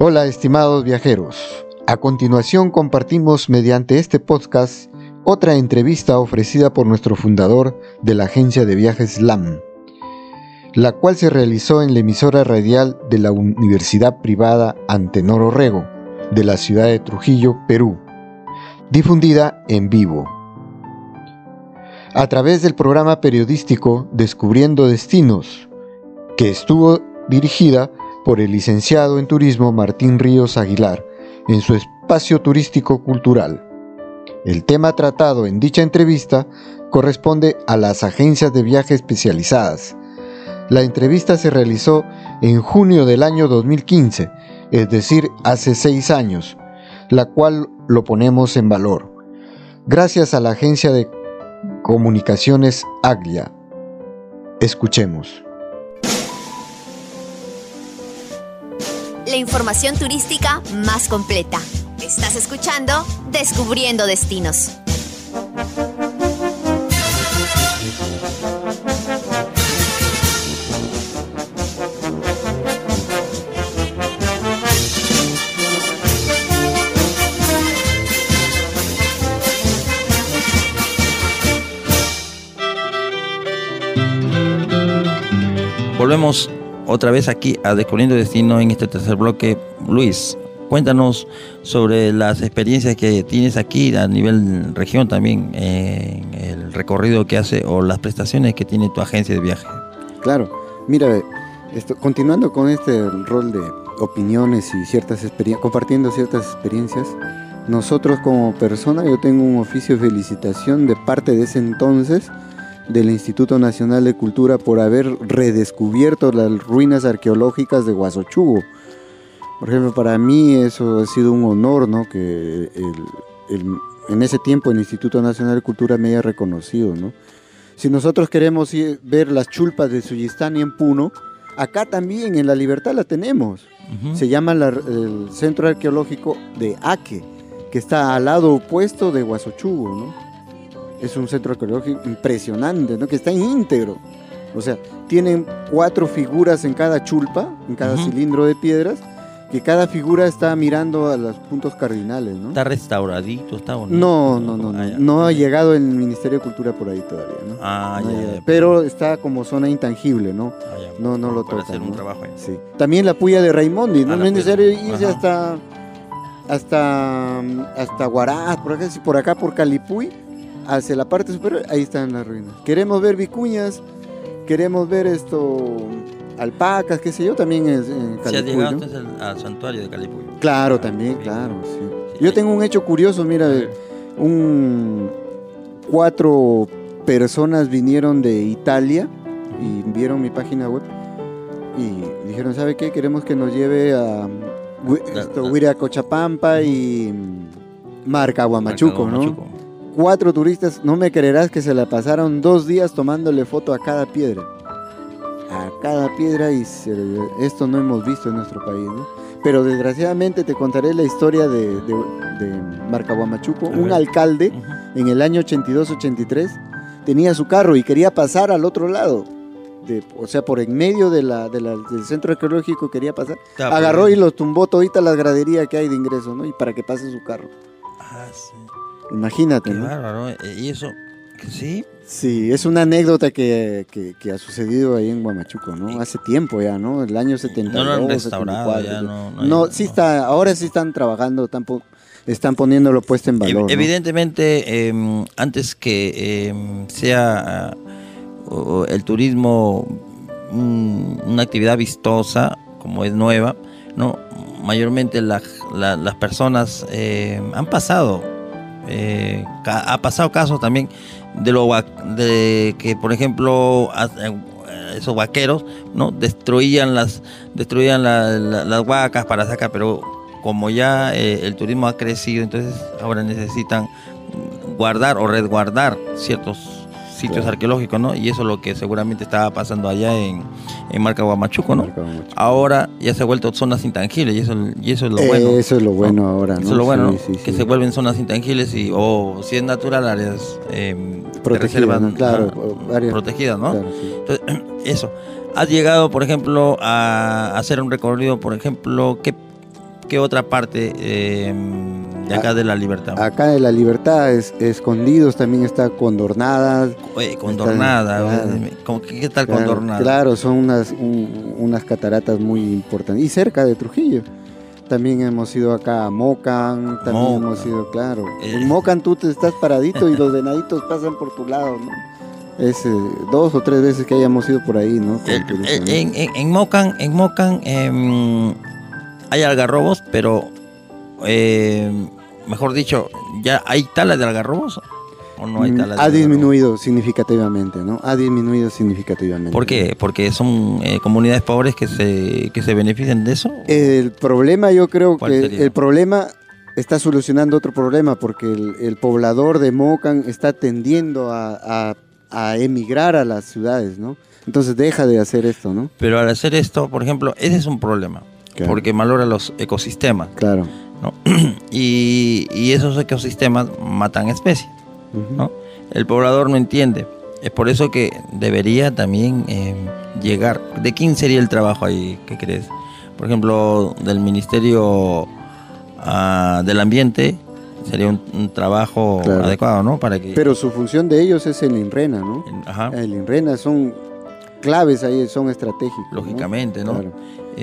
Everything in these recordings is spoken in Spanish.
Hola estimados viajeros. A continuación compartimos mediante este podcast otra entrevista ofrecida por nuestro fundador de la agencia de viajes LAM, la cual se realizó en la emisora radial de la Universidad Privada Antenor Orrego, de la ciudad de Trujillo, Perú, difundida en vivo. A través del programa periodístico Descubriendo Destinos, que estuvo dirigida por el licenciado en turismo Martín Ríos Aguilar en su espacio turístico cultural. El tema tratado en dicha entrevista corresponde a las agencias de viaje especializadas. La entrevista se realizó en junio del año 2015, es decir, hace seis años, la cual lo ponemos en valor. Gracias a la agencia de comunicaciones Aglia. Escuchemos. La información turística más completa. Estás escuchando Descubriendo Destinos. Volvemos otra vez aquí a Descubriendo Destino en este tercer bloque. Luis, cuéntanos sobre las experiencias que tienes aquí a nivel región también, en el recorrido que hace o las prestaciones que tiene tu agencia de viaje. Claro, mira, continuando con este rol de opiniones y ciertas experiencias, compartiendo ciertas experiencias, nosotros como persona, yo tengo un oficio de felicitación de parte de ese entonces, del Instituto Nacional de Cultura por haber redescubierto las ruinas arqueológicas de Huasochugo. Por ejemplo, para mí eso ha sido un honor, ¿no? Que en ese tiempo el Instituto Nacional de Cultura me haya reconocido, ¿no? Si nosotros queremos ver las chulpas de Suyistani en Puno, acá también en La Libertad la tenemos. Se llama el Centro Arqueológico de Aque, que está al lado opuesto de Huasochugo, ¿no? Es un centro arqueológico impresionante, ¿no? que está íntegro. O sea, tienen cuatro figuras en cada chulpa, en cada cilindro de piedras, que cada figura está mirando a los puntos cardinales, ¿no? ¿Está restauradito? ¿Está No, no, no, no. Ah, no ha llegado el Ministerio de Cultura por ahí todavía, ¿no? Ah, ya, Pero está como zona intangible, ¿no? Ah, no, no lo toca. hacer un trabajo ahí. Sí. También la puya de Raimondi, ¿no? Ah, no es necesario irse hasta hasta hasta Huaraz, por acá, por acá por Calipuy hacia la parte superior, ahí están las ruinas. Queremos ver vicuñas, queremos ver esto, alpacas, qué sé yo, también es en Calipuy. ¿Se ha llegado al, santuario de Calipuy? Claro, también, claro, sí. Yo tengo un hecho curioso, mira, un cuatro personas vinieron de Italia y vieron mi página web y dijeron, ¿sabe qué? Queremos que nos lleve a Huiracochapampa y Marca Guamachuco, ¿no? Cuatro turistas, no me creerás que se la pasaron dos días tomándole foto a cada piedra. A cada piedra y esto no hemos visto en nuestro país, ¿no? Pero desgraciadamente te contaré la historia de, de, de Un alcalde en el año 82-83 tenía su carro y quería pasar al otro lado. o sea, por en medio de la, del centro arqueológico quería pasar. Agarró y los tumbó todita las graderías que hay de ingreso, ¿no? Y para que pase su carro. Ah, sí. Imagínate, ¿no? Claro, eh, Y eso, sí. Sí, es una anécdota que, ha sucedido ahí en Guamachuco, ¿no? Hace tiempo ya, ¿no? El año 72, no lo han restaurado, Ya, no, no, sí está, ahora sí están trabajando, están, poniéndolo puesto en valor. Evidentemente, em, antes que em, sea el turismo una actividad vistosa, como es nueva, no mayormente las personas em, han pasado eh, ha pasado casos también de lo de que por ejemplo eh, esos vaqueros no destruían las destruían las huacas para sacar pero como ya eh, el turismo ha crecido entonces ahora necesitan guardar o resguardar ciertos sitios arqueológicos, ¿no? Y eso es lo que seguramente estaba pasando allá en, en Marca Guamachuco, ¿no? Ahora ya se ha vuelto zonas intangibles y eso, y eso es lo bueno. Eso es lo bueno ahora, ¿no? Eso es lo bueno, que se vuelven zonas intangiles y, o si es natural, áreas eh, protegidas, ¿no? Claro, protegidas, ¿no? Entonces, eso. ¿Has llegado, por ejemplo, a hacer un recorrido, por ejemplo, qué qué otra parte eh, de acá de la libertad? Acá de la libertad, es, escondidos también está Condornadas. Oye, Condornada, Claro. eh, ¿cómo que- ¿qué tal Claro, Condornada? Claro, son unas, un- unas cataratas muy importantes. Y cerca de Trujillo. También hemos ido acá a Mocan, también Mocan. hemos ido, claro. Eh. En Mocan tú te estás paradito y los venaditos pasan por tu lado, ¿no? Es eh, dos o tres veces que hayamos ido por ahí, ¿no? Eh, en Mocan, en Mocan em, hay algarrobos, pero em, mejor dicho, ¿ya hay tala de algarrobos? ¿O no hay Mm, tala de ha algarrobos? disminuido significativamente, ¿no? Ha disminuido significativamente. ¿Por qué? ¿Porque son eh, comunidades pobres que se, que se benefician de eso? El problema, yo creo ¿Cuál que sería? el problema está solucionando otro problema, porque el, el poblador de Mocan está tendiendo a, a- a emigrar a las ciudades, ¿no? Entonces deja de hacer esto, ¿no? Pero al hacer esto, por ejemplo, ese es un problema, Claro. porque malora los ecosistemas, Claro. ¿No? y, y esos ecosistemas matan especies. ¿no? El poblador no entiende. Es por eso que debería también eh, llegar. ¿De quién sería el trabajo ahí? ¿Qué crees? Por ejemplo, del Ministerio ah, del Ambiente sería un, un trabajo Claro. adecuado, ¿no? Para que. Pero su función de ellos es el INRENA, ¿no? Ajá, El INRENA son claves ahí, son estratégicos. ¿no? lógicamente, ¿no? Claro.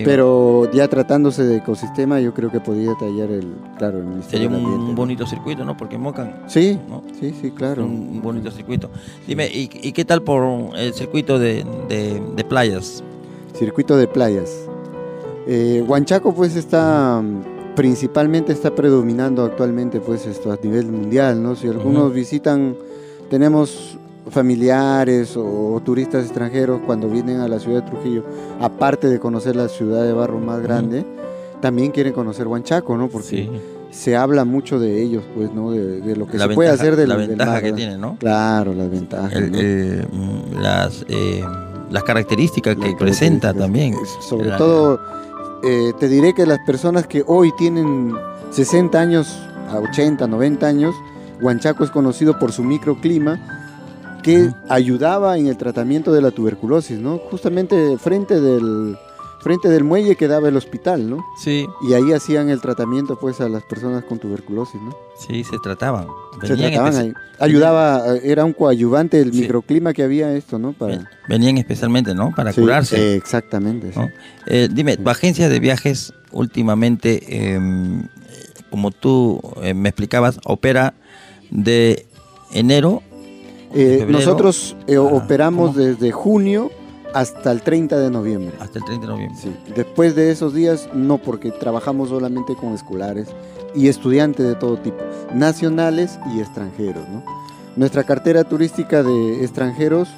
Pero ya tratándose de ecosistema, yo creo que podría tallar el, claro, el sería un, bonito circuito, ¿no? Porque Mocan, Sí, ¿no? sí, sí, claro. Un, bonito circuito. Dime, ¿y, y qué tal por el circuito de, de- de playas? Circuito de playas. Eh, Huanchaco pues está principalmente está predominando actualmente pues esto a nivel mundial, ¿no? Si algunos visitan, tenemos familiares o, turistas extranjeros cuando vienen a la ciudad de Trujillo, aparte de conocer la ciudad de barro más grande, también quieren conocer Huanchaco, ¿no? Porque Sí. se habla mucho de ellos, pues, ¿no? De, de lo que La se puede hacer del la del ventaja mar, que ¿verdad? tiene, ¿no? Claro, las ventajas. El- ¿no? el, mm, las, eh, las características que presenta también. Sobre La- todo, eh, te diré que las personas que hoy tienen 60 años a 80, 90 años, Huanchaco es conocido por su microclima que ayudaba en el tratamiento de la tuberculosis, ¿no? Justamente frente del, frente del muelle quedaba el hospital, ¿no? Sí, Y ahí hacían el tratamiento pues a las personas con tuberculosis, ¿no? sí, se trataban. Se Venían, trataban espe- ahí. Ayudaba, eh, era un coadyuvante Sí. microclima que había esto, ¿no? Para ven- venían especialmente, ¿no? Para Sí, curarse. eh, exactamente. Eh, dime, tu agencia de viajes últimamente, eh, como tú eh, me explicabas, opera de enero. Eh, nosotros eh, Ah, operamos ¿cómo? desde junio hasta el 30 de noviembre. Hasta el 30 de noviembre. Sí. Después de esos días, no, porque trabajamos solamente con escolares y estudiantes de todo tipo, nacionales y extranjeros. ¿no? Nuestra cartera turística de extranjeros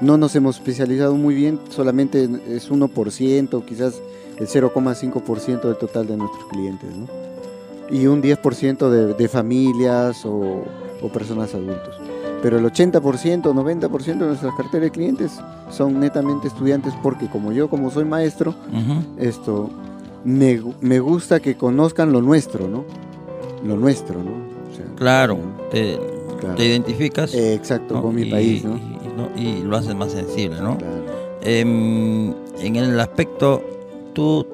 no nos hemos especializado muy bien, solamente es 1%, quizás el 0,5% del total de nuestros clientes. ¿no? Y un 10% de, de familias o, o personas adultos. Pero el 80%, 90% de nuestras carteras de clientes son netamente estudiantes porque como yo, como soy maestro, esto me, me gusta que conozcan lo nuestro, ¿no? Lo nuestro, ¿no? O sea, Claro, te, Claro. te identificas eh, exacto, ¿no? con mi y, país, ¿no? y- lo haces más sensible, ¿no? Claro. Em, en el aspecto, tú,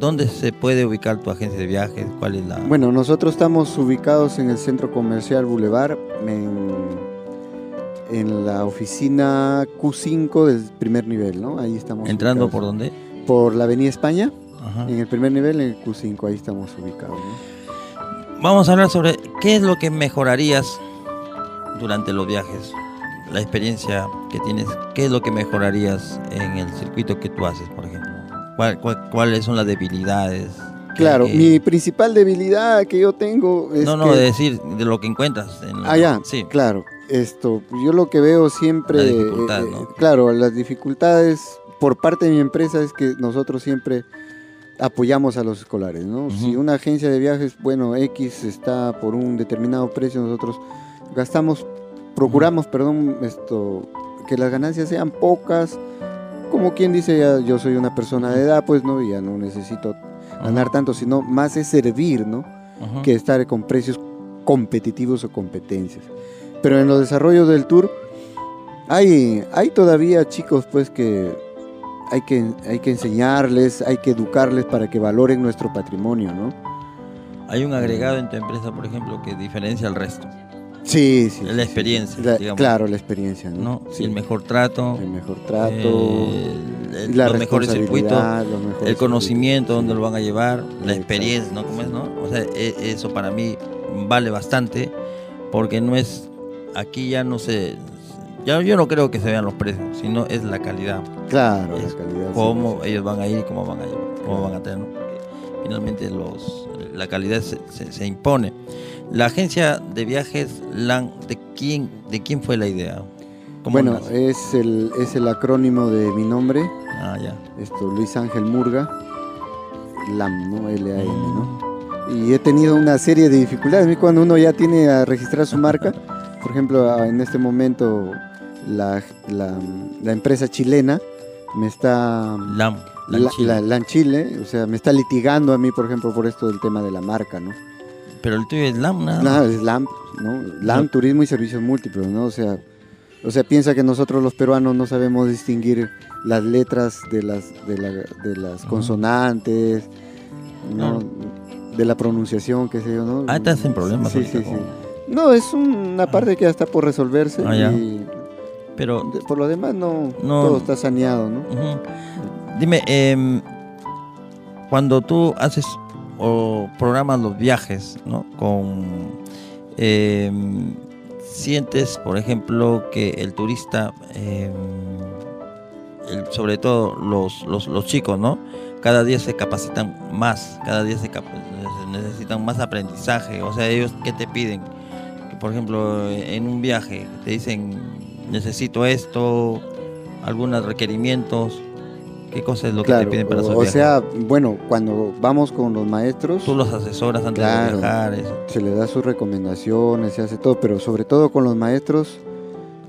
¿dónde se puede ubicar tu agencia de viajes? ¿Cuál es la...? Bueno, nosotros estamos ubicados en el Centro Comercial Boulevard, en, en la oficina Q5 del primer nivel, ¿no? Ahí estamos ¿Entrando ubicados. por dónde? Por la Avenida España, Ajá. en el primer nivel, en el Q5, ahí estamos ubicados, ¿no? Vamos a hablar sobre qué es lo que mejorarías durante los viajes, la experiencia que tienes, qué es lo que mejorarías en el circuito que tú haces, por ejemplo. ¿Cuál- cuál- ¿Cuáles son las debilidades? Claro, que- mi principal debilidad que yo tengo es no, no, que... de decir de lo que encuentras. En Ah, ya, Sí, claro. Esto, yo lo que veo siempre, La dificultad, eh, ¿no? claro, las dificultades por parte de mi empresa es que nosotros siempre apoyamos a los escolares, ¿no? Si una agencia de viajes, bueno, X está por un determinado precio, nosotros gastamos, procuramos, perdón, esto, que las ganancias sean pocas, como quien dice, ya yo soy una persona de edad, pues no, ya no necesito ganar tanto, sino más es servir, ¿no? Que estar con precios competitivos o competencias. Pero en los desarrollos del tour hay, hay todavía chicos pues que hay, que hay que enseñarles, hay que educarles para que valoren nuestro patrimonio, ¿no? hay un agregado en tu empresa, por ejemplo, que diferencia al resto. Sí, sí. La sí, experiencia, La- digamos. claro, la experiencia, ¿no? ¿no? Sí. El mejor trato, El mejor trato, eh, el- la los mejores circuitos, responsabilidad, los mejores el conocimiento, dónde sí. lo van a llevar, la experiencia, ¿no? ¿Cómo es, no? O sea, e- eso para mí vale bastante porque no es, aquí ya no se, ya, yo no creo que se vean los precios, sino es la calidad, Claro, es la calidad. sí. cómo ellos van a ir, cómo van a llevar, cómo van a tener, finalmente los, la calidad se, se- se impone. La agencia de viajes LAN, ¿de quién, de quién fue la idea? ¿Cómo Bueno, nace? es el, es el acrónimo de mi nombre, ah, ya. esto, Luis Ángel Murga, LAM, ¿no? L-A-M, ¿no? Y he tenido una serie de dificultades. Cuando uno ya tiene a registrar su marca, por ejemplo, en este momento la, la- la empresa chilena me está... LAM, La, Chile. la- LAN Chile, o sea, me está litigando a mí, por ejemplo, por esto del tema de la marca, ¿no? Pero el tuyo es LAM, nada. Nada, es LAMP, ¿no? LAMP, No. Turismo y Servicios Múltiples, ¿no? O sea, o sea, piensa que nosotros los peruanos no sabemos distinguir las letras de las, de la- de las consonantes, ¿no? De la pronunciación, qué sé yo, ¿no? Ah, estás en problemas Sí, sí, sí. No, es una parte que ya está por resolverse Ah, ya. y Pero, por lo demás no, No. todo está saneado, ¿no? dime, em, cuando tú haces o programas los viajes, ¿no? Con, em, sientes, por ejemplo, que el turista, em, el- sobre todo los, los, los chicos, ¿no? Cada día se capacitan más, cada día se, se necesitan más aprendizaje. O sea, ellos, ¿qué te piden? Por ejemplo, en un viaje te dicen, necesito esto, algunos requerimientos. ¿Qué cosa es lo que te piden para esos o sea, bueno, cuando vamos con los maestros, Tú los asesoras antes Claro. de viajar. eso. se le da sus recomendaciones, se hace todo, pero sobre todo con los maestros,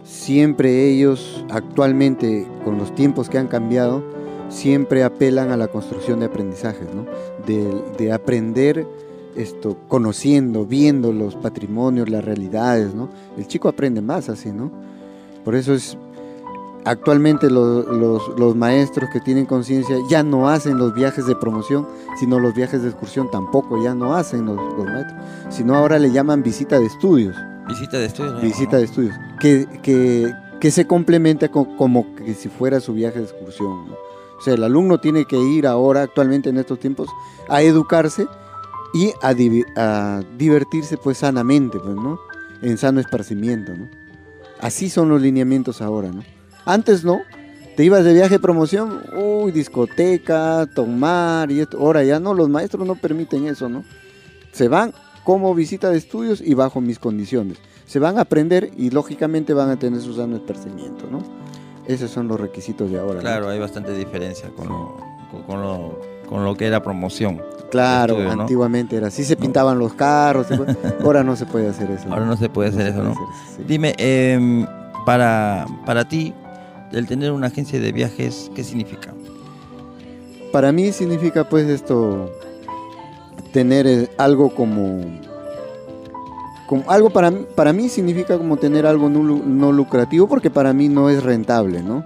siempre ellos, actualmente, con los tiempos que han cambiado, siempre apelan a la construcción de aprendizajes, ¿no? De, de aprender esto, conociendo, viendo los patrimonios, las realidades, ¿no? El chico aprende más así, ¿no? Por eso es, actualmente lo- los, los maestros que tienen conciencia ya no hacen los viajes de promoción, sino los viajes de excursión tampoco ya no hacen los, los maestros, sino ahora le llaman visita de estudios, Visita de estudios. ¿no? visita de estudios, que, que, que se complementa con- como que si fuera su viaje de excursión. ¿no? O sea, el alumno tiene que ir ahora, actualmente en estos tiempos, a educarse y a, divi- a divertirse pues sanamente, pues, ¿no? En sano esparcimiento, ¿no? Así son los lineamientos ahora, ¿no? Antes no, te ibas de viaje de promoción, uy, discoteca, tomar y. Ahora ya no, los maestros no permiten eso, ¿no? Se van como visita de estudios y bajo mis condiciones. Se van a aprender y lógicamente van a tener su sano esparcimiento, ¿no? Esos son los requisitos de ahora. Claro, hay bastante diferencia con lo, con lo, con lo que era promoción. Claro, estudio, ¿no? antiguamente era así, se pintaban los carros, ahora no se puede hacer eso. Ahora no se puede hacer eso, ¿no? puede hacer eso, sí. Dime, em, para, para ti, el tener una agencia de viajes, ¿qué significa? Para mí significa pues esto, tener eh, algo como, como algo para, mí- para mí significa como tener algo no, no lucrativo porque para mí no es rentable, ¿no?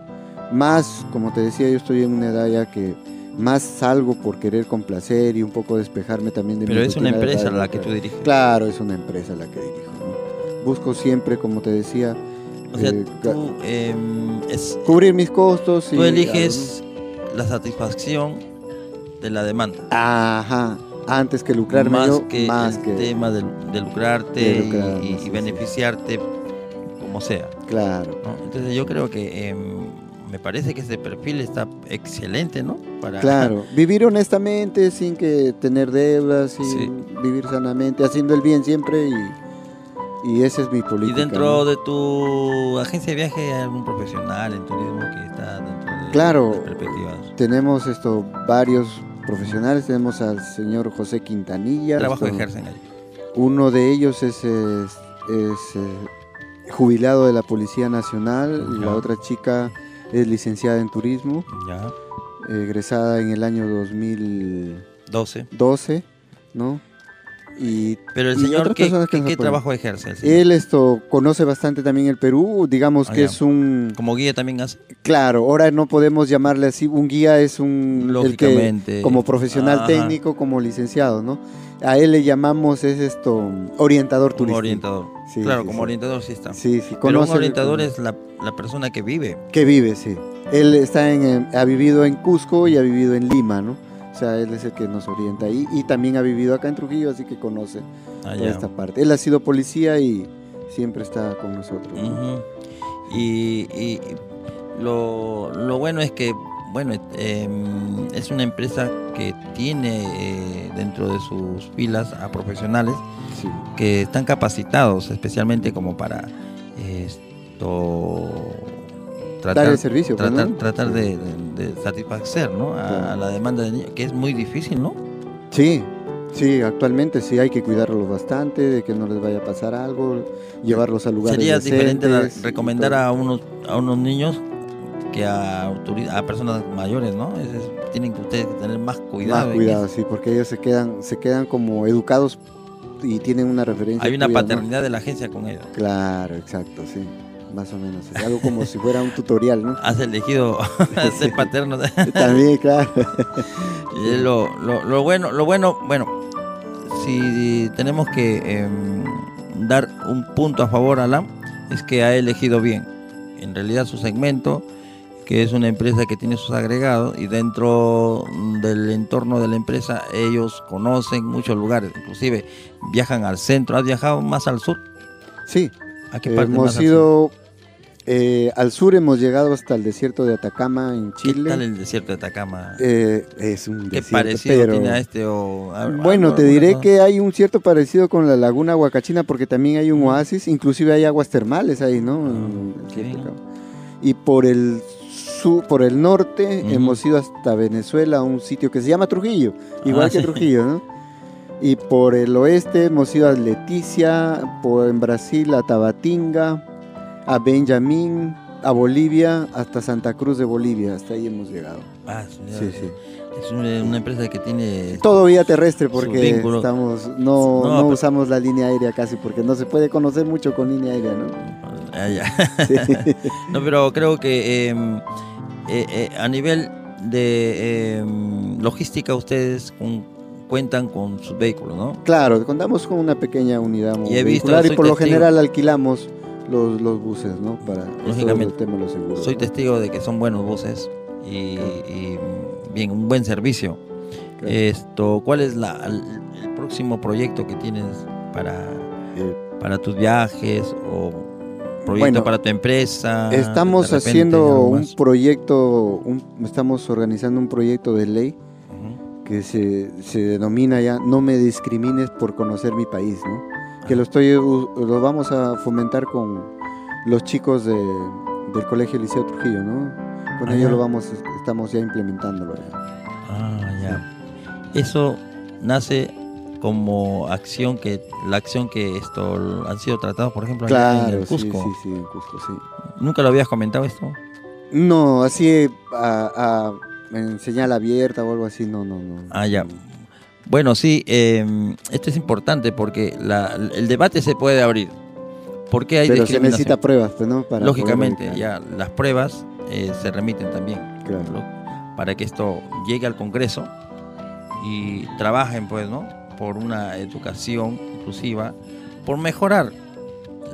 Más, como te decía, yo estoy en una edad ya que más salgo por querer complacer y un poco despejarme también de mi Pero es una empresa la que tú diriges. Claro, es una empresa la que dirijo. ¿no? Busco siempre, como te decía, O sea, eh, tú, em, es, cubrir mis costos. y tú eliges la satisfacción de la demanda. Ajá, antes que lucrarme más yo, que más el que... tema de, de lucrarte de y- lucrarme, y, y sí, sí. beneficiarte como sea. Claro. ¿no? Entonces yo creo que em, me parece que ese perfil está excelente, ¿no? Para, Claro, vivir honestamente sin que tener deudas, sin Sí. vivir sanamente, haciendo el bien siempre y, y esa es mi Y política. dentro ¿no? de tu agencia de viaje hay algún profesional en turismo que está dentro de Claro. las perspectivas. Tenemos esto varios profesionales, tenemos al señor José Quintanilla. ¿Qué trabajo esto- ejercen ahí? Uno de ellos es, es, es, eh, jubilado de la Policía Nacional y la otra chica es licenciada en turismo, Ya, egresada en el año 2012, 12. ¿no? y Pero el señor, ¿qué, que trabajo ejerce? el señor? Él esto conoce bastante también el Perú, digamos Ah, que ya. es un Como guía también hace. claro, ahora no podemos llamarle así, un guía es un el que Lógicamente. como profesional Ajá, técnico, como licenciado, ¿no? A él le llamamos es esto orientador Un turístico. orientador. Sí, claro, sí, como sí. orientador sí está. Sí, sí, Pero un conoce el- orientador es la, la persona que vive. que vive, sí. Él está en, eh, ha vivido en Cusco y ha vivido en Lima, ¿no? O sea, él es el que nos orienta ahí y también ha vivido acá en Trujillo, así que conoce toda allá. esta parte. Él ha sido policía y siempre está con nosotros. y, y lo, lo bueno es que, bueno, em, es una empresa que tiene eh, dentro de sus filas a profesionales Sí. que están capacitados especialmente como para esto Dar el servicio, pues, tratar, ¿no? tratar de, de- de satisfacer ¿no? a, a la demanda del niño, que es muy difícil, ¿no? Sí, sí, actualmente sí hay que cuidarlos bastante, de que no les vaya a pasar algo, llevarlos a lugares Sería diferente decentes recomendar a unos a unos niños que a, personas mayores, ¿no? Es- es- tienen que ustedes tener más cuidado. Más cuidado, sí, porque ellos se quedan, se quedan como educados y tienen una referencia. Hay una tuya, ¿no? paternidad de la agencia con ellos. Claro, exacto, sí, más o menos. Es algo como si fuera un tutorial, ¿no? Has elegido ser paterno. También, claro. Y lo- lo bueno, lo bueno, bueno, si tenemos que em, dar un punto a favor a Alan, es que ha elegido bien. En realidad su segmento, que es una empresa que tiene sus agregados y dentro del entorno de la empresa ellos conocen muchos lugares, inclusive viajan al centro. ¿Has viajado más al sur? Sí, ¿A qué parte hemos más al sur? ido eh, al sur, hemos llegado hasta el desierto de Atacama en ¿Qué Chile. tal el desierto de Atacama? Eh, es un ¿Qué desierto, parecido pero... tiene a este? O, a- Bueno, te diré que hay un cierto parecido con la laguna Huacachina porque también hay un oasis, inclusive hay aguas termales ahí, ¿no? Qué bien. claro. Y por el sur, por el norte Ujú. hemos ido hasta Venezuela, a un sitio que se llama Trujillo, igual Ah, que sí. Trujillo, ¿no? Y por el oeste hemos ido a Leticia, por en Brasil a Tabatinga, a Benjamín, a Bolivia, hasta Santa Cruz de Bolivia, hasta ahí hemos llegado. Ah, sí, Sí, sí. Es una, empresa que tiene... Todo vía terrestre porque estamos no, No, no usamos la línea aérea casi porque no se puede conocer mucho con línea aérea, ¿no? Ah, ya. Sí. No, pero creo que em, eh, eh, a nivel de em, logística ustedes con- cuentan con sus vehículos, ¿no? claro, contamos con una pequeña unidad Y he visto, y por lo general alquilamos los, los buses, ¿no? Para Lógicamente. del tema de los seguros. Soy ¿no? testigo de que son buenos buses y, y, bien, un buen servicio. Claro. Esto, ¿cuál es la, el, el próximo proyecto que tienes para, Eh, para tus viajes o proyecto Bueno, para tu empresa? estamos repente, haciendo un proyecto, un- estamos organizando un proyecto de ley que se, se denomina ya No me discrimines por conocer mi país, ¿no? Que lo, estoy, lo vamos a fomentar con los chicos de, del Colegio Liceo Trujillo, ¿no? Con Ah, ellos lo vamos, estamos ya implementándolo. ya. Ah, ya. Eso nace como acción que la acción que esto han sido tratados, por ejemplo, en el sí, Cusco. sí, sí, en Cusco, sí. ¿Nunca lo habías comentado esto? No, así a, a- en señal abierta o algo así, no, no, no. Ah, ya. Bueno, sí, eh, esto es importante porque la- el debate se puede abrir. ¿Por qué hay Pero se necesita pruebas, pues, ¿no? Para Lógicamente, ya las pruebas eh, se remiten también Claro. para que esto llegue al Congreso y trabajen, pues, ¿no? Por una educación inclusiva, por mejorar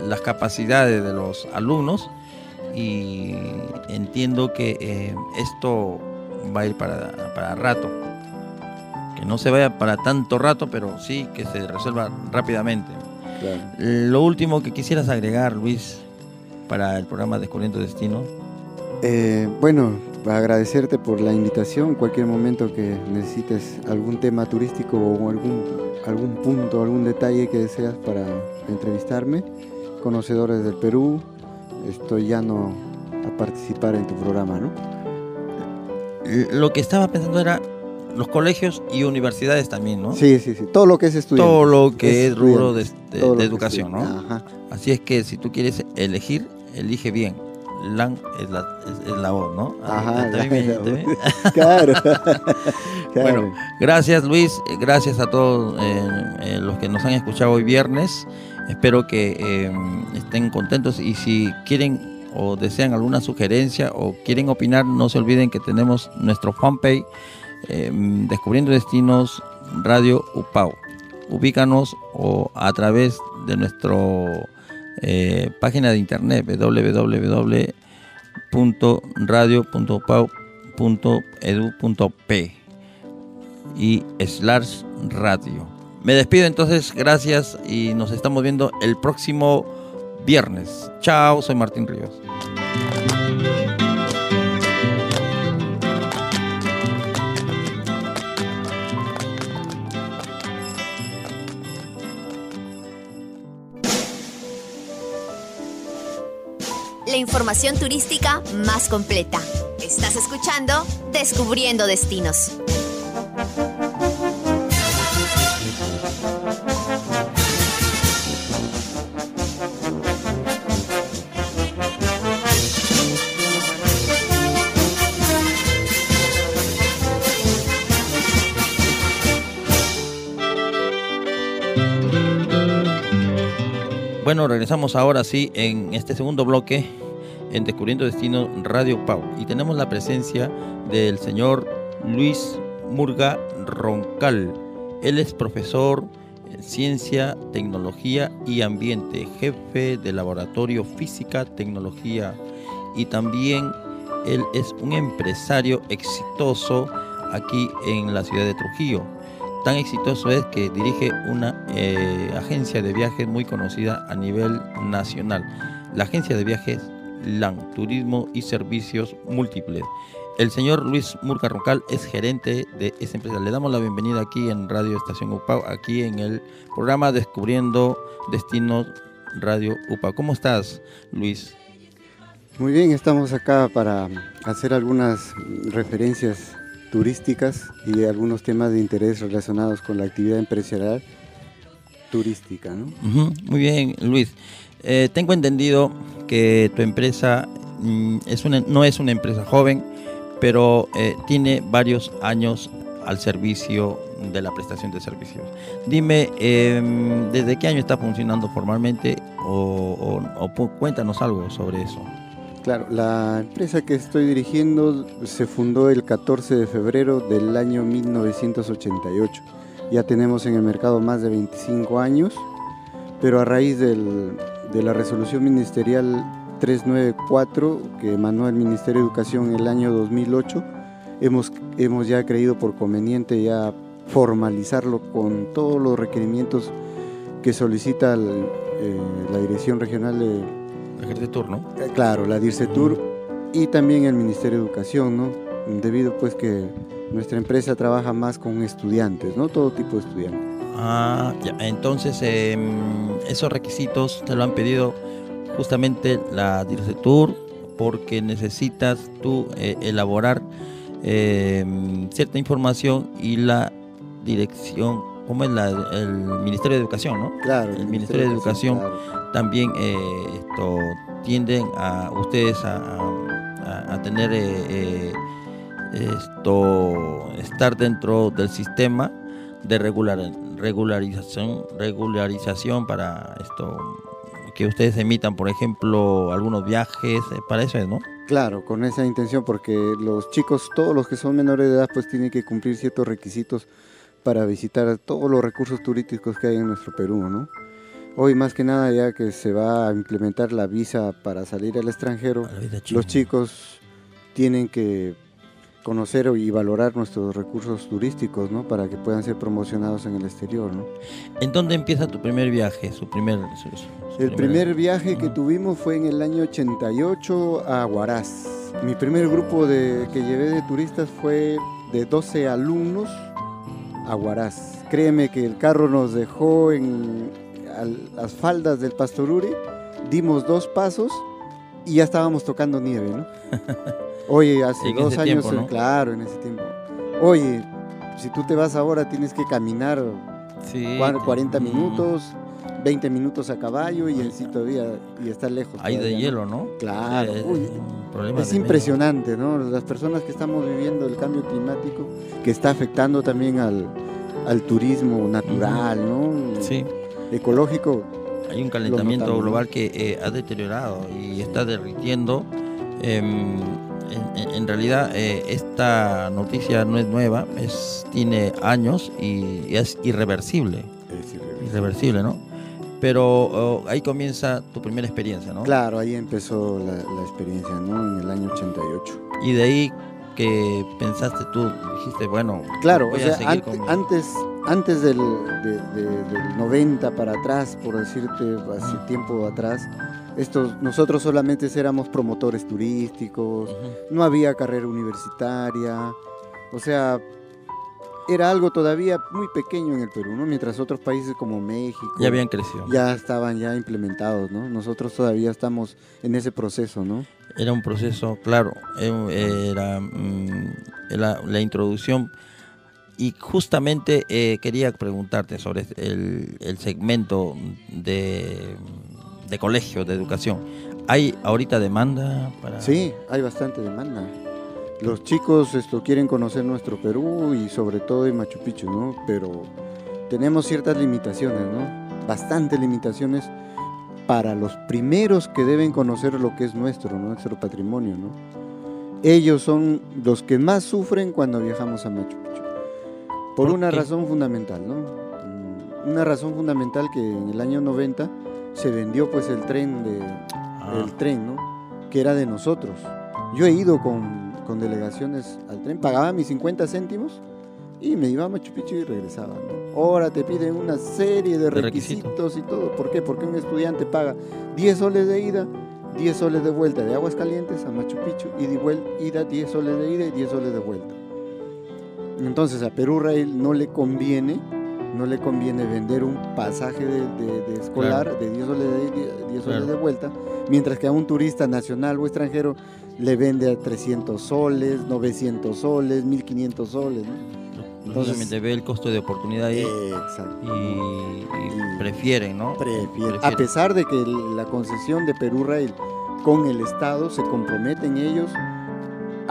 las capacidades de los alumnos y entiendo que eh, esto va a ir para, para rato. Que no se vaya para tanto rato, pero sí que se resuelva rápidamente. Claro. Lo último que quisieras agregar, Luis, para el programa Descubriendo Destino. Eh, bueno, agradecerte por la invitación. Cualquier momento que necesites algún tema turístico o algún, algún punto, algún detalle que deseas para entrevistarme, conocedores del Perú, estoy llano a participar en tu programa, ¿no? Lo que estaba pensando era los colegios y universidades también, ¿no? Sí, sí, sí. Todo lo que es estudiante. Todo lo que es rubro de, de- educación, ¿no? Ajá. Así es que si tú quieres elegir, elige bien. LAN es la, es, la voz, ¿no? Ah, Ajá, claro. Bueno, gracias Luis, gracias a todos eh, eh, los que nos han escuchado hoy viernes. Espero que eh, estén contentos y si quieren o desean alguna sugerencia o quieren opinar, no se olviden que tenemos nuestro fanpage Descubriendo Destinos Radio UPAU. Ubícanos o a través de nuestro página de internet www.radio.pau.edu.p y slash radio. Me despido entonces, gracias y nos estamos viendo el próximo viernes. Chao, soy Martín Ríos. Información turística más completa. Estás escuchando Descubriendo Destinos. Bueno, regresamos ahora sí en este segundo bloque en Descubriendo Destino Radio Pau. Y tenemos la presencia del señor Luis Murga Roncal. Él es profesor en Ciencia, Tecnología y Ambiente, jefe de Laboratorio Física, Tecnología. Y también él es un empresario exitoso aquí en la ciudad de Trujillo. Tan exitoso es que dirige una eh, agencia de viajes muy conocida a nivel nacional, la agencia de viajes LAN, Turismo y Servicios Múltiples. El señor Luis Murca Roncal es gerente de esa empresa. Le damos la bienvenida aquí en Radio Estación UPA, aquí en el programa Descubriendo Destinos Radio UPA. ¿Cómo estás, Luis? Muy bien, estamos acá para hacer algunas referencias turísticas y algunos temas de interés relacionados con la actividad empresarial turística. ¿no? muy bien, Luis. Eh, tengo entendido que tu empresa mm, es una, no es una empresa joven, pero eh, tiene varios años al servicio de la prestación de servicios. Dime, em, ¿desde qué año está funcionando formalmente o cuéntanos algo sobre eso? Claro, la empresa que estoy dirigiendo se fundó el 14 de febrero del año 1988. Ya tenemos en el mercado más de 25 años, pero a raíz de la resolución ministerial 394 que emanó el Ministerio de Educación en el año 2008, hemos, hemos ya creído por conveniente ya formalizarlo con todos los requerimientos que solicita eh, la Dirección Regional de la ¿no? Eh, claro, la DIRCETUR y también el Ministerio de Educación, ¿no? Debido pues que nuestra empresa trabaja más con estudiantes, ¿no? Todo tipo de estudiantes. Ah, ya. Entonces, em, esos requisitos te lo han pedido justamente la DIRCETUR porque necesitas tú eh, elaborar em, cierta información y la dirección, como es la, el Ministerio de Educación, ¿no? Claro. El, Ministerio, de Educación, también eh, esto tienden a ustedes a, tener eh, eh, esto estar dentro del sistema de regular, regularización regularización para esto que ustedes emitan por ejemplo algunos viajes para eso no claro con esa intención porque los chicos todos los que son menores de edad pues tienen que cumplir ciertos requisitos para visitar todos los recursos turísticos que hay en nuestro Perú no Hoy más que nada ya que se va a implementar la visa para salir al extranjero, los chicos tienen que conocer y valorar nuestros recursos turísticos, ¿no? Para que puedan ser promocionados en el exterior, ¿no? ¿En dónde empieza tu primer viaje? Su primer, el primer, viaje que tuvimos fue en el año 88 a Huaraz. Mi primer grupo de, que llevé de turistas fue de 12 alumnos a Huaraz. Créeme que el carro nos dejó en, a las faldas del Pastoruri, dimos dos pasos y ya estábamos tocando nieve, ¿no? Oye, hace dos años, claro, en ese tiempo. Oye, si tú te vas ahora tienes que caminar 40 minutos, 20 minutos a caballo y en sí todavía y está lejos. Hay de hielo, ¿no? Claro, Eh, uy, Es impresionante, ¿no? Las personas que estamos viviendo el cambio climático, que está afectando también al, al turismo natural, ¿no? Sí, Ecológico, hay un calentamiento global que eh, ha deteriorado y está derritiendo. Em, en, en- realidad, eh, esta noticia no es nueva, es, tiene años y, y es irreversible. Irreversible, ¿no? Pero oh, ahí comienza tu primera experiencia, ¿no? claro, ahí empezó la, la experiencia, ¿no? En el año 88. Y de ahí que pensaste tú, dijiste, bueno, Claro, o voy a sea, seguir ante- con mi- antes, antes del, de- de- del 90 para atrás, por decirte, hace tiempo atrás, estos, nosotros solamente éramos promotores turísticos, no había carrera universitaria, o sea, era algo todavía muy pequeño en el Perú, ¿no? Mientras otros países como México Ya habían crecido. ya estaban ya implementados, ¿no? Nosotros todavía estamos en ese proceso, ¿no? Era un proceso, claro, eh, era mm, la, la introducción. Y justamente eh, quería preguntarte sobre el, el segmento de, de colegio, de educación. ¿Hay ahorita demanda para...? Sí, hay bastante demanda. Los chicos esto, quieren conocer nuestro Perú y sobre todo en Machu Picchu, ¿no? Pero tenemos ciertas limitaciones, ¿no? Bastantes limitaciones para los primeros que deben conocer lo que es nuestro, nuestro patrimonio, ¿no? Ellos son los que más sufren cuando viajamos a Machu Picchu. Por, ¿Por una qué? razón fundamental, ¿no? Mm, Una razón fundamental que en el año 90 se vendió pues el tren de, Ah, el tren, ¿no? Que era de nosotros. Yo he ido con, con delegaciones al tren, pagaba mis 50 céntimos y me iba a Machu Picchu y regresaba, ¿no? Ahora te piden una serie de De requisitos y todo. ¿Por qué? Porque un estudiante paga 10 soles de ida, 10 soles de vuelta de Aguas Calientes a Machu Picchu y de vuel- ida 10 soles de ida y 10 soles de vuelta. Entonces a Perú Rail no le conviene, no le conviene vender un pasaje de, de- de escolar de 10 soles de ida y 10 soles Claro. de vuelta, mientras que a un turista nacional o extranjero le vende a 300 soles, 900 soles, 1500 soles. ¿no? Entonces- Lógicamente ve el costo de oportunidad ahí Exacto. y, y prefieren, ¿no? A pesar de que la concesión de Perú Rail con el Estado se comprometen ellos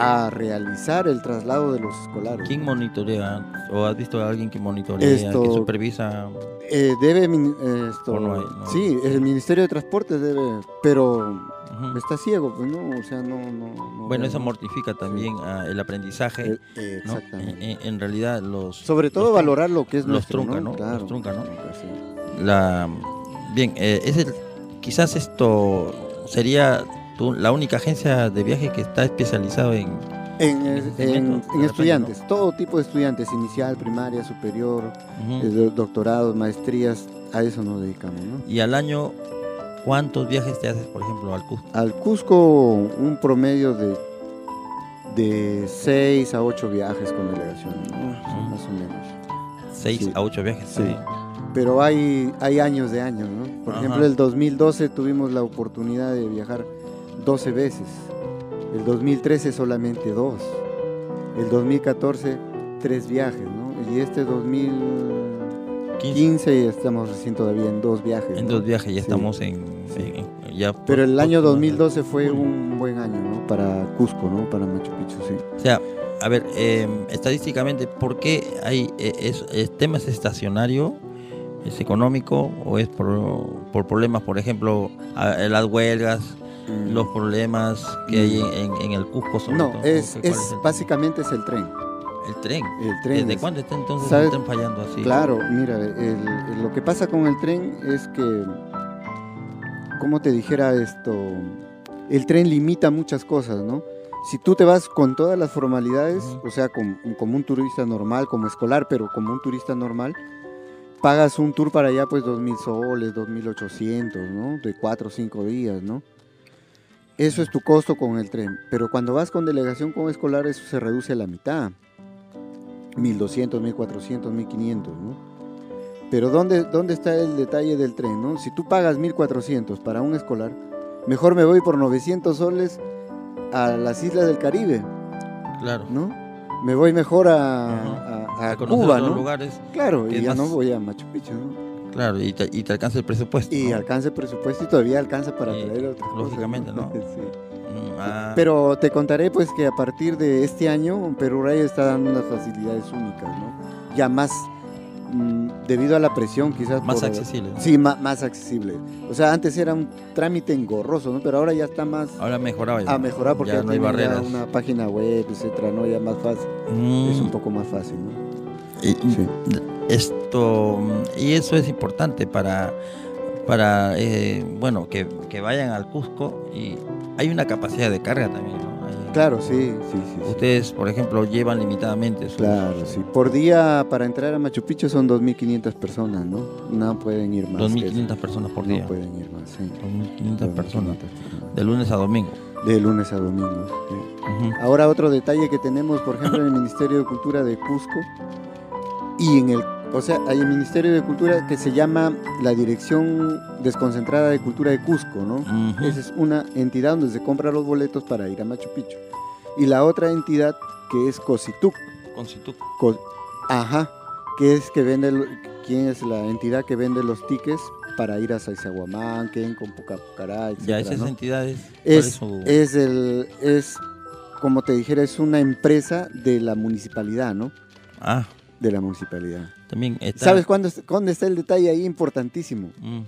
a realizar el traslado de los escolares. ¿Quién monitorea? ¿O has visto a alguien que monitorea, Esto- que supervisa? Eh, debe eh, esto, ¿O no hay? No. sí, el Ministerio de Transportes debe, pero está ciego, pues no, o sea, no, no, no Bueno, eso mortifica también ah, el aprendizaje. Eh. Exactamente. En, realidad los... Sobre todo los valorar lo que es los nuestro, trunca, ¿no? Claro, Los trunca, ¿no? La, bien, eh, es el- quizás esto sería la única agencia de viaje que está especializado en... En, estudiantes, todo tipo de estudiantes, inicial, primaria, superior, eh, do- doctorados, maestrías, a eso nos dedicamos, ¿no? Y al año, ¿cuántos viajes te haces, por ejemplo, al Cusco? Al Cusco un promedio de de 6 a 8 viajes con delegación, más o menos. Seis Sí. a ocho viajes. Sí. sí. Pero hay, hay años de años, ¿no? Por Ajá. ejemplo, el 2012 tuvimos la oportunidad de viajar 12 veces. El 2013 solamente dos. El 2014 tres viajes, ¿no? Y este 2015 15 ya estamos recién todavía en dos viajes. en ¿no? dos viajes, ya Sí. estamos en... Sí. en- ya Pero el año por- 2012 fue un buen año, ¿no? Para Cusco, ¿no? Para Machu Picchu, sí. O sea, a ver, eh, estadísticamente, ¿por qué hay eh, es, es- tema es estacionario? ¿Es económico o es por, por problemas, por ejemplo, a- las huelgas. Los problemas que hay en, en- en el Cusco? sobre No, todo? es, ¿Cuál es básicamente es el tren. el tren? El tren ¿Desde es- cuándo está entonces ¿sabes? el tren fallando así? Claro, mira, el- el- lo que pasa con el tren es que, como te dijera esto, el tren limita muchas cosas, ¿no? Si tú te vas con todas las formalidades, o sea, com- como un turista normal, como escolar, pero como un turista normal, pagas un tour para allá, pues, 2.000 soles, 2.800, ¿no? De 4 o 5 días, ¿no? Eso es tu costo con el tren. Pero cuando vas con delegación con escolar, eso se reduce a la mitad. 1200, 1400, 1500, ¿no? Pero ¿dónde, ¿dónde está el detalle del tren, no? Si tú pagas 1400 para un escolar, mejor me voy por 900 soles a las islas del Caribe, Claro. ¿no? Me voy mejor a, a- a A conocer Cuba, ¿no? lugares. Claro, y ya más- no voy a Machu Picchu, ¿no? Claro, y te, y te alcanza el presupuesto. Y ¿no? alcanza el presupuesto y todavía alcanza para Y, traer otras cosas, lógicamente, ¿no? Sí. Mm, ah, Pero te contaré pues que a partir de este año Perú Rayo está dando unas facilidades únicas, ¿no? Ya más mm, debido a la presión quizás más por- accesible. ¿no? Sí, ma- más accesible. O sea, antes era un trámite engorroso, ¿no? Pero ahora ya está más Ahora mejorado ya. a mejorar porque ya no hay barreras. una página web, etcétera, ¿no? Ya más fácil. Mm, Es un poco más fácil, ¿no? y- Sí. Esto, y eso es importante para, para eh, bueno, que, que vayan al Cusco y hay una capacidad de carga también, ¿no? Hay- Claro, sí, sí, sí. sí. Ustedes, por ejemplo, llevan limitadamente sus- Claro, sí. Por día para entrar a Machu Picchu son 2.500 personas, ¿no? No pueden ir más. que eso. 2.500 personas por día. No pueden ir más, sí. 2.500 personas. 2.500 personas. De lunes a domingo. De lunes a domingo. sí. Ahora otro detalle que tenemos, por ejemplo, en el Ministerio de Cultura de Cusco y en el, o sea, hay el Ministerio de Cultura que se llama la Dirección Desconcentrada de Cultura de Cusco, ¿no? Esa es una entidad donde se compran los boletos para ir a Machu Picchu. Y la otra entidad que es Cosituc, Con Situ- Co- ajá, que es que vende, quién es la entidad que vende los tickets para ir a Sacsayhuamán, con Pucapucará, Ya etcétera, esas ¿no? entidades. ¿cuál es, su- es el es como te dijera es una empresa de la municipalidad no Ah, de la municipalidad también está. sabes cuándo, es- cuándo está el detalle ahí importantísimo Mm,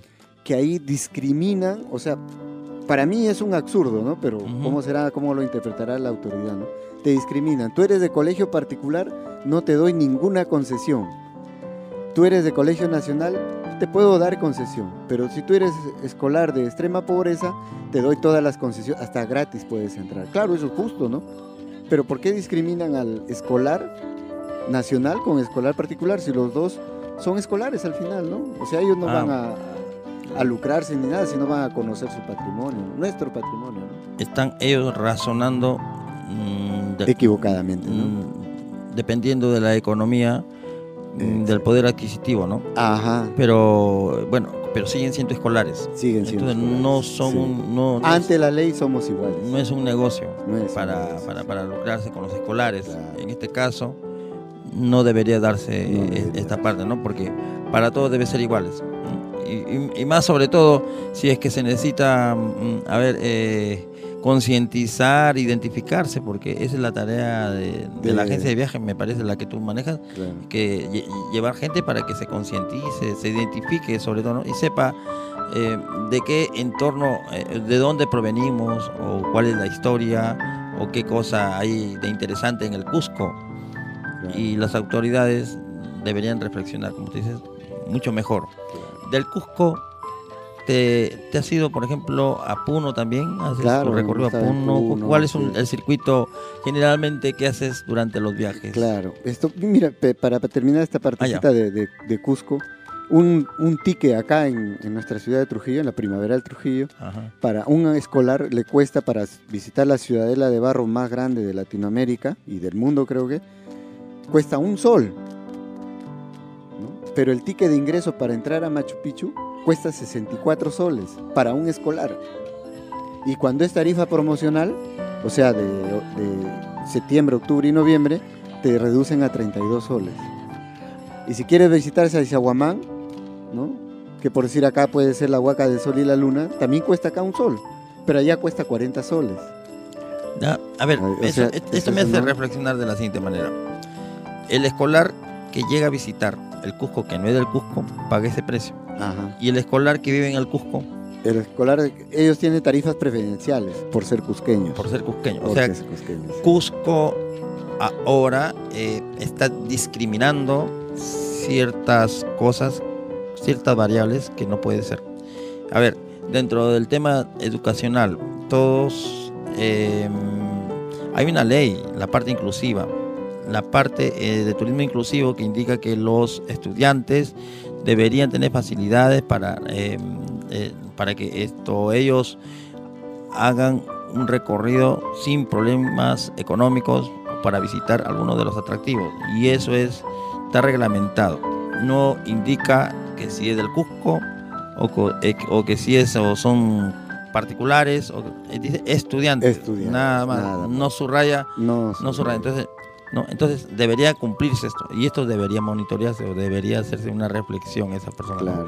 que ahí discriminan o sea para mí es un absurdo no pero cómo será cómo lo interpretará la autoridad no te discriminan. Tú eres de colegio particular no te doy ninguna concesión. Tú eres de colegio nacional te puedo dar concesión. Pero si tú eres escolar de extrema pobreza te doy todas las concesiones hasta gratis puedes entrar. Claro eso es justo no pero ¿por qué discriminan al escolar nacional con escolar particular si los dos son escolares al final no o sea ellos no Ah. van a, a lucrarse ni nada sino van a conocer su patrimonio nuestro patrimonio ¿no? Están ellos razonando. mm, de- equivocadamente no mm, dependiendo de la economía, mm, del poder adquisitivo, ¿no? ajá Pero bueno, pero siguen siendo escolares. siguen siendo Entonces no son sí. un, no, no ante es, la ley somos iguales no es un negocio No es un para, negocio, para, para lucrarse con los escolares. Claro. En este caso no debería darse No eh, debería esta parte, ¿no? Porque para todos debe ser iguales. Y, y- y más sobre todo si es que se necesita, mm, a ver, eh, concientizar, identificarse, porque esa es la tarea de, de la agencia de viajes, me parece, la que tú manejas, claro. que lle- llevar gente para que se concientice, se identifique sobre todo ¿no? y sepa eh, de qué entorno, eh, de dónde provenimos o cuál es la historia o qué cosa hay de interesante en el Cusco. Claro, Y las autoridades deberían reflexionar, como tú dices, mucho mejor. Del Cusco, ¿te, te has ido, por ejemplo, a Puno también? ¿Haces Claro, recorrido a Puno? Puno, ¿Cuál es un- sí. el circuito generalmente que haces durante los viajes? Claro, esto, mira, para, terminar esta partecita de, de- de Cusco, un, un ticket acá en, en nuestra ciudad de Trujillo, en la primavera del Trujillo, Ajá. para un escolar le cuesta para visitar la ciudadela de barro más grande de Latinoamérica y del mundo creo que, cuesta un sol. ¿no? Pero el ticket de ingreso para entrar a Machu Picchu cuesta 64 soles para un escolar. Y cuando es tarifa promocional, o sea, de, de septiembre, octubre y noviembre, te reducen a 32 soles. Y si quieres visitar Sacsayhuamán, ¿no? que por decir acá puede ser la Huaca del Sol y la Luna, también cuesta acá un sol, pero allá cuesta 40 soles. Ya, a ver, eso- esto me hace reflexionar de la siguiente manera. El escolar que llega a visitar el Cusco, que no es del Cusco, paga ese precio. Ajá. Y el escolar que vive en el Cusco, El escolar, ellos tienen tarifas preferenciales por ser cusqueños. por ser cusqueño. O sea, cusqueños. Cusco ahora eh, está discriminando ciertas cosas, ciertas variables que no puede ser. A ver, dentro del tema educacional, todos eh, hay una ley, la parte inclusiva, la parte eh, de turismo inclusivo que indica que los estudiantes deberían tener facilidades para, eh, eh, para que esto ellos hagan un recorrido sin problemas económicos para visitar algunos de los atractivos. Y eso es, está reglamentado. No indica que si es del Cusco o, eh, o que si es o son particulares o dice estudiantes, Estudiantes, nada más, nada más. no subraya, No, no subraya. Entonces, ¿no? Entonces debería cumplirse esto y esto debería monitorearse o debería hacerse una reflexión esa persona.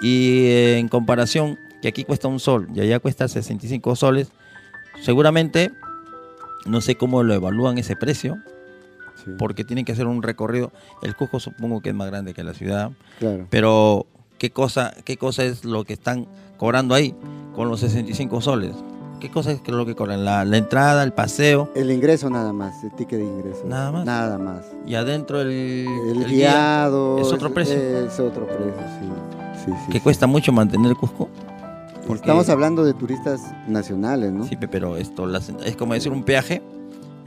Y eh, en comparación, que aquí cuesta un sol y allá cuesta 65 soles, seguramente, no sé cómo lo evalúan ese precio, sí, porque tienen que hacer un recorrido. El Cusco supongo que es más grande que la ciudad, claro. pero ¿qué cosa, qué cosa es lo que están cobrando ahí con los 65 soles? ¿Qué cosa es lo que cobran? La, la entrada, el paseo El ingreso nada más, el ticket de ingreso. Nada más. Nada más. y adentro el, El, el guía, guiado. es otro precio. Es otro precio, sí. sí, sí que sí. cuesta mucho mantener el Cusco. porque- Estamos hablando de turistas nacionales, ¿no? Sí, pe- pero esto las- es como decir un peaje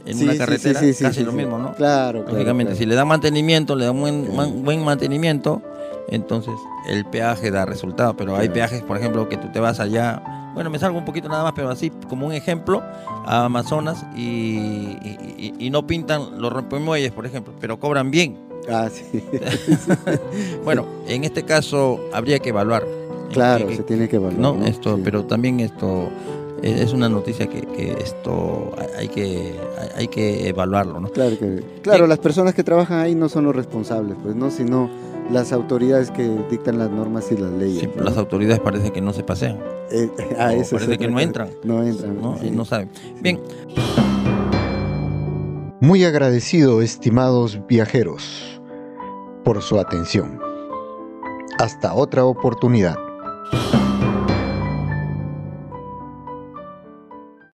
en Sí, una carretera, sí, sí, sí, casi lo mismo, ¿no? Claro, claro. Lógicamente, claro. si le dan mantenimiento, le dan buen, Claro. man- buen mantenimiento, entonces el peaje da resultado. Pero hay peajes, por ejemplo, que tú te vas allá, bueno, me salgo un poquito nada más, pero así como un ejemplo, a Amazonas y, y- no pintan los rompemuelles, por ejemplo, pero cobran bien. Ah, sí. Bueno, en este caso habría que evaluar. eh, claro, que- se tiene que evaluar. no, ¿no? esto, Sí. pero también esto eh, es una noticia que, que esto hay- que hay- hay que evaluarlo, ¿no? Claro, que, claro Sí. las personas que trabajan ahí no son los responsables, pues, ¿no? Sino las autoridades que dictan las normas y las leyes. Sí, ¿no? las autoridades parece que no se pasean, Eh, ah, eso parece que no entran, No entran. ¿no? sí. No saben. Bien, Muy agradecido, estimados viajeros, por su atención. Hasta otra oportunidad.